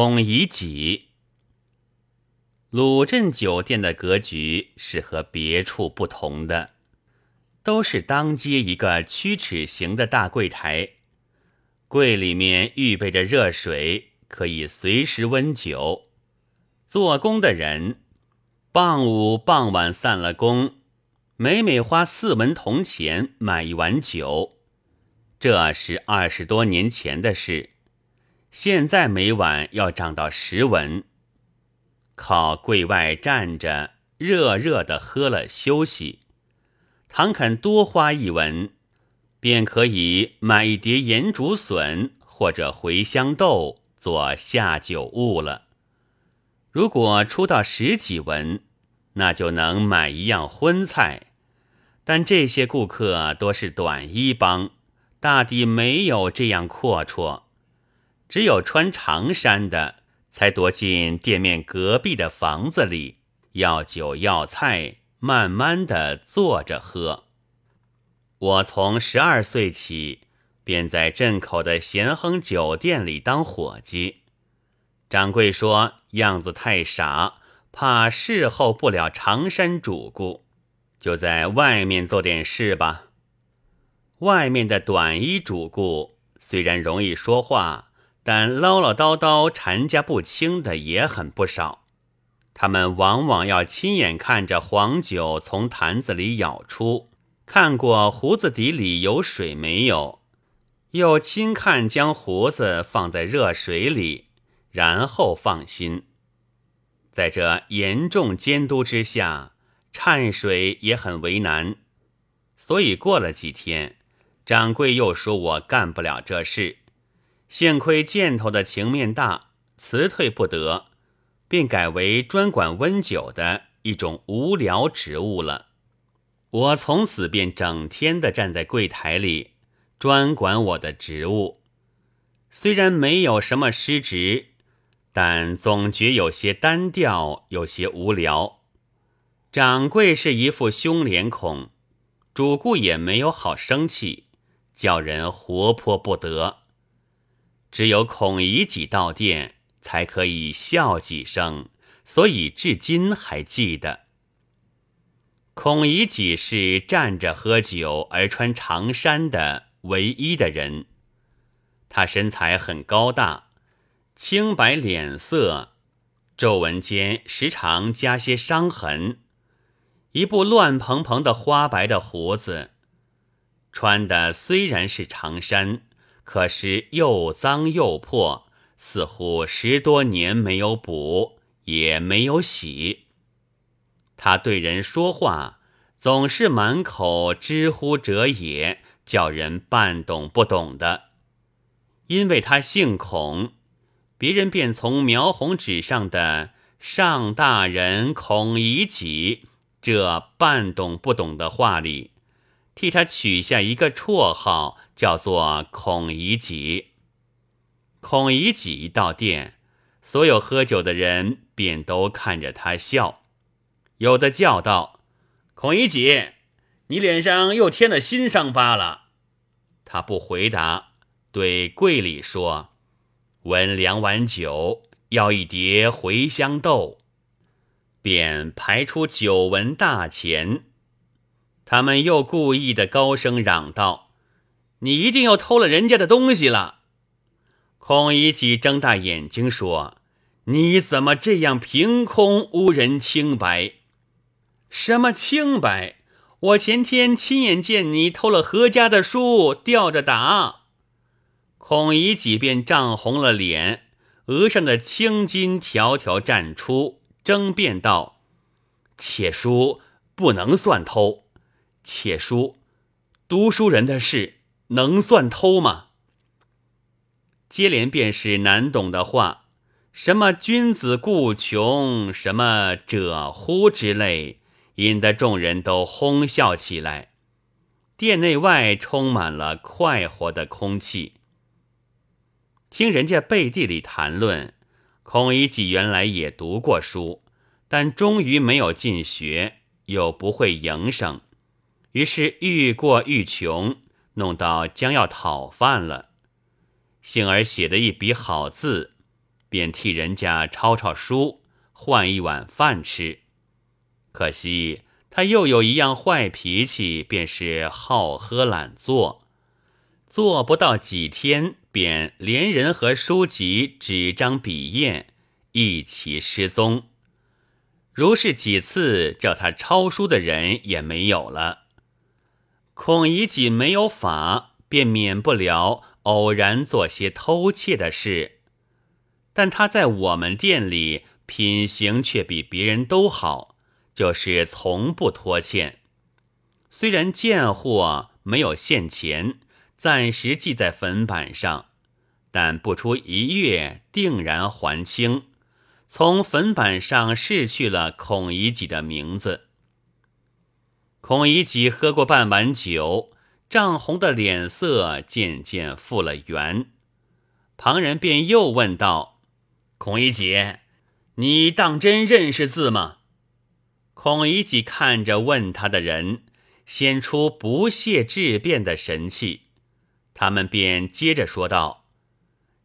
孔乙己，鲁镇酒店的格局是和别处不同的，都是当街一个曲尺形的大柜台，柜里面预备着热水，可以随时温酒。做工的人，傍午傍晚散了工，每每花四文铜钱买一碗酒，这是二十多年前的事。现在每晚要涨到十文，靠柜外站着，热热的喝了休息。倘肯多花一文，便可以买一碟盐竹笋或者茴香豆做下酒物了。如果出到十几文，那就能买一样荤菜。但这些顾客多是短衣帮，大抵没有这样阔绰。只有穿长衫的，才躲进店面隔壁的房子里，要酒要菜，慢慢的坐着喝。我从十二岁起，便在镇口的咸亨酒店里当伙计。掌柜说样子太傻，怕侍候不了长衫主顾，就在外面做点事吧。外面的短衣主顾虽然容易说话。但唠唠叨叨、缠家不清的也很不少，他们往往要亲眼看着黄酒从坛子里舀出，看过胡子底里有水没有，又亲看将胡子放在热水里，然后放心。在这严重监督之下，掺水也很为难，所以过了几天，掌柜又说我干不了这事。幸亏箭头的情面大，辞退不得，便改为专管温酒的一种无聊职务了。我从此便整天的站在柜台里，专管我的职务。虽然没有什么失职，但总觉有些单调，有些无聊。掌柜是一副凶脸孔，主顾也没有好生气，叫人活泼不得。只有孔乙己到店，才可以笑几声，所以至今还记得。孔乙己是站着喝酒而穿长衫的唯一的人。他身材很高大，青白脸色，皱纹间时常加些伤痕，一部乱蓬蓬的花白的胡子，穿的虽然是长衫。可是又脏又破，似乎十多年没有补，也没有洗。他对人说话总是满口“知乎者也”，叫人半懂不懂的。因为他姓孔，别人便从描红纸上的“上大人孔乙己”这半懂不懂的话里。替他取下一个绰号，叫做孔乙己。孔乙己到店，所有喝酒的人便都看着他笑。有的叫道：“孔乙己，你脸上又添了新伤疤了。”他不回答，对柜里说：“闻两碗酒，要一碟茴香豆。”便排出九文大钱。他们又故意的高声嚷道：“你一定又偷了人家的东西了！”孔乙己睁大眼睛说：“你怎么这样凭空污人清白？什么清白？我前天亲眼见你偷了何家的书，吊着打。”孔乙己便涨红了脸，额上的青筋条条绽出，争辩道：“且书不能算偷。”且说，读书人的事能算偷吗？接连便是难懂的话，什么“君子固穷”，什么“者乎”之类，引得众人都哄笑起来。殿内外充满了快活的空气。听人家背地里谈论，孔乙己原来也读过书，但终于没有进学，又不会营生。于是愈过愈穷，弄到将要讨饭了。幸而写的一笔好字，便替人家抄抄书，换一碗饭吃。可惜他又有一样坏脾气，便是好喝懒做，做不到几天，便连人和书籍、纸张、笔砚一起失踪。如是几次，叫他抄书的人也没有了。孔乙己没有法，便免不了偶然做些偷窃的事。但他在我们店里品行却比别人都好，就是从不拖欠。虽然贱货没有现钱，暂时记在粉板上，但不出一月定然还清。从粉板上逝去了孔乙己的名字。孔乙己喝过半碗酒，涨红的脸色渐渐复了原。旁人便又问道。孔乙己，你当真认识字吗？孔乙己看着问他的人，显出不屑质辩的神气。他们便接着说道：“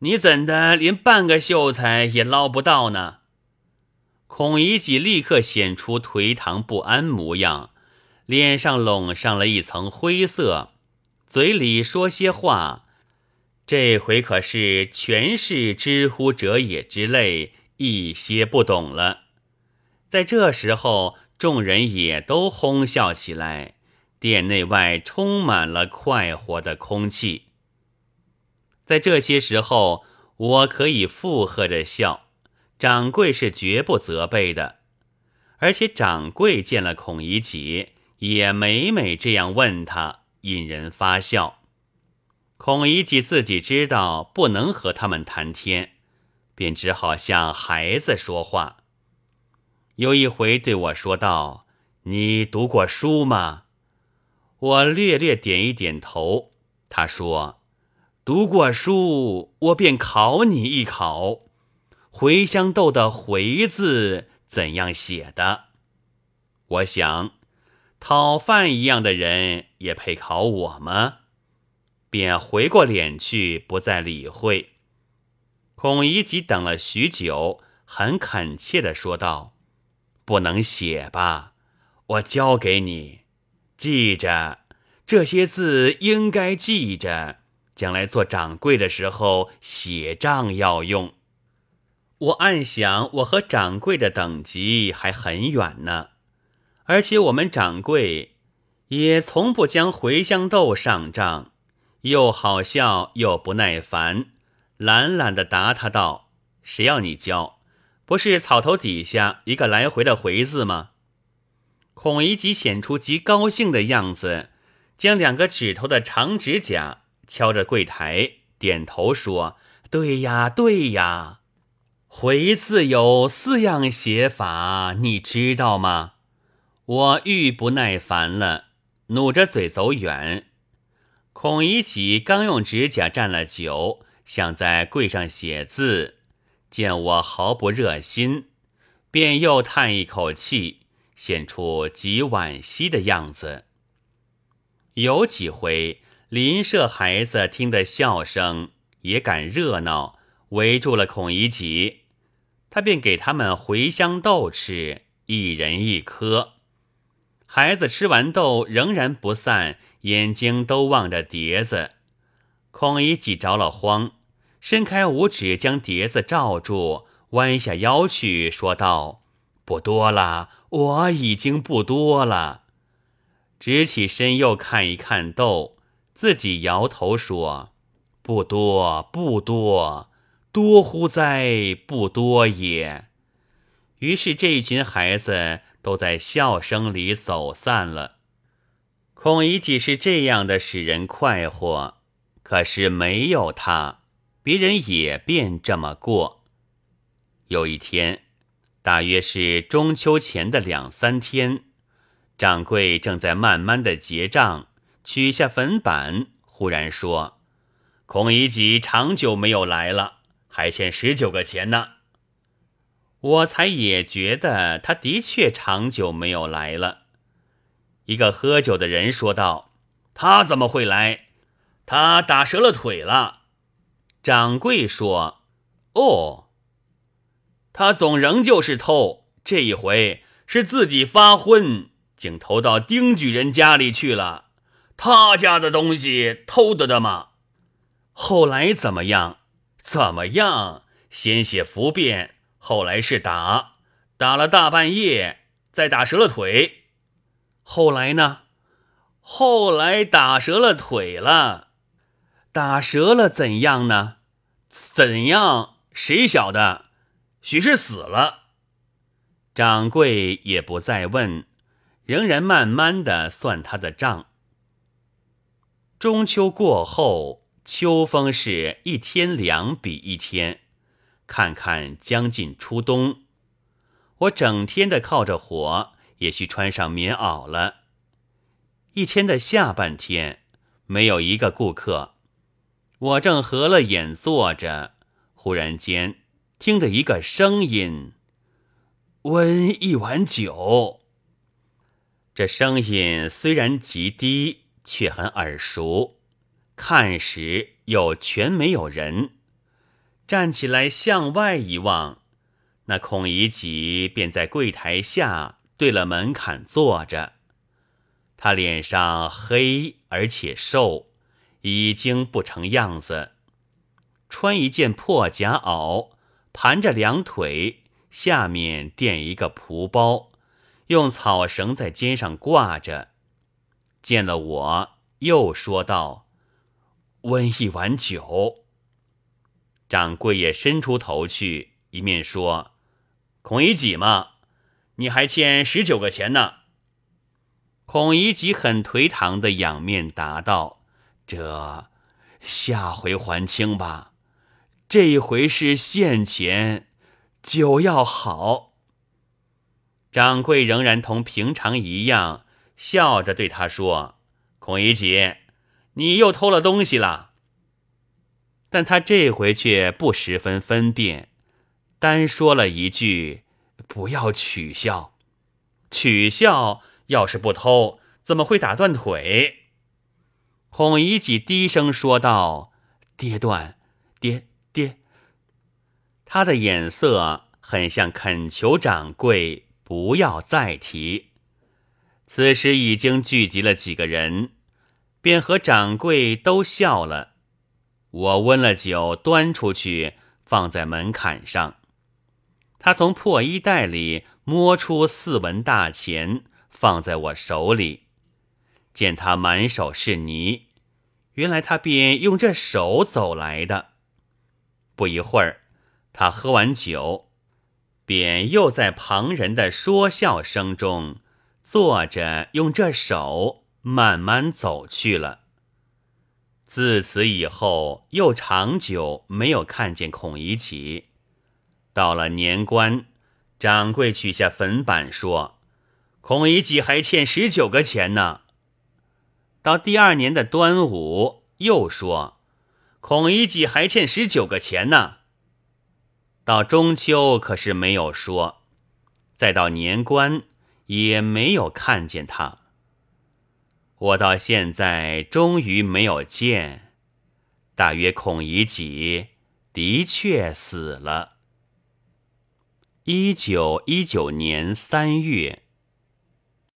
你怎的连半个秀才也捞不到呢？”孔乙己立刻显出颓唐不安模样，脸上笼上了一层灰色，嘴里说些话。这回可是全是知乎者也之类，一些不懂了。在这时候，众人也都哄笑起来，店内外充满了快活的空气。在这些时候，我可以附和着笑，掌柜是绝不责备的。而且掌柜见了孔乙己，也每每这样问他，引人发笑。孔乙己自己知道不能和他们谈天，便只好像孩子说话。有一回对我说道：“你读过书吗？”我略略点一点头。他说：“读过书，我便考你一考。茴香豆的‘茴’字怎样写的？”我想，讨饭一样的人也配考我吗？便回过脸去，不再理会。孔乙己等了许久，很恳切地说道：“不能写吧？我教给你，记着这些字，应该记着，将来做掌柜的时候写账要用。”我暗想，我和掌柜的等级还很远呢，而且我们掌柜也从不将茴香豆上账。又好笑又不耐烦，懒懒的答他道：“谁要你教？不是草头底下一个来回的回字吗？”孔乙己显出极高兴的样子，将两个指头的长指甲敲着柜台，点头说：“对呀，对呀，回字有四样写法，你知道吗？”我愈不耐烦了，努着嘴走远。孔乙己刚用指甲蘸了酒，想在柜上写字，见我毫不热心，便又叹一口气，显出极惋惜的样子。有几回邻舍孩子听得笑声，也赶热闹，围住了孔乙己，他便给他们茴香豆吃，一人一颗。孩子吃完豆，仍然不散。眼睛都望着碟子，孔乙己着了慌，伸开五指将碟子罩住，弯下腰去说道：“不多了，我已经不多了。”直起身又看一看豆，自己摇头说：“不多，不多，多乎哉？不多也。”于是这一群孩子都在笑声里走散了。孔乙己是这样的使人快活，可是没有他，别人也便这么过。有一天，大约是中秋前的两三天，掌柜正在慢慢的结账，取下粉板，忽然说：“孔乙己长久没有来了，还欠十九个钱呢。”我才也觉得他的确长久没有来了。一个喝酒的人说道：“他怎么会来？他打折了腿了。”掌柜说：“哦，他总仍旧是偷，这一回是自己发昏，竟偷到丁举人家里去了。他家的东西偷得的吗？后来怎么样？怎么样？先写服便，后来是打，打了大半夜，再打折了腿。后来呢？后来打折了腿了。打折了怎样呢？怎样？谁晓得？许是死了。掌柜也不再问，仍然慢慢的算他的账。中秋过后，秋风是一天凉比一天。看看将近初冬，我整天的靠着火，也需穿上棉袄了。一天的下半天，没有一个顾客。我正合了眼坐着，忽然间听得一个声音：“温一碗酒。”这声音虽然极低，却很耳熟。看时又全没有人，站起来向外一望，那孔乙己便在柜台下对了门槛坐着。他脸上黑而且瘦。已经不成样子，穿一件破夹袄，盘着两腿，下面垫一个蒲包，用草绳在肩上挂着。见了我，又说道：“温一碗酒。”掌柜也伸出头去，一面说：“孔乙己嘛，你还欠十九个钱呢。”孔乙己很颓唐的仰面答道。这下回还清吧，这一回是现钱，酒要好。掌柜仍然同平常一样，笑着对他说：“孔乙己，你又偷了东西了。”但他这回却不十分分辨，单说了一句：“不要取笑，取笑要是不偷，怎么会打断腿？”孔乙己低声说道：“跌断，跌跌。”他的眼色很像恳求掌柜不要再提。此时已经聚集了几个人，便和掌柜都笑了。我温了酒，端出去放在门槛上。他从破衣袋里摸出四文大钱，放在我手里。见他满手是泥，原来他便用这手走来的。不一会儿，他喝完酒，便又在旁人的说笑声中坐着，用这手慢慢走去了。自此以后，又长久没有看见孔乙己。到了年关，掌柜取下粉板说：“孔乙己还欠十九个钱呢。”到第二年的端午，又说孔乙己还欠十九个钱呢。到中秋可是没有说，再到年关也没有看见他。我到现在终于没有见，大约孔乙己的确死了。一九一九年三月。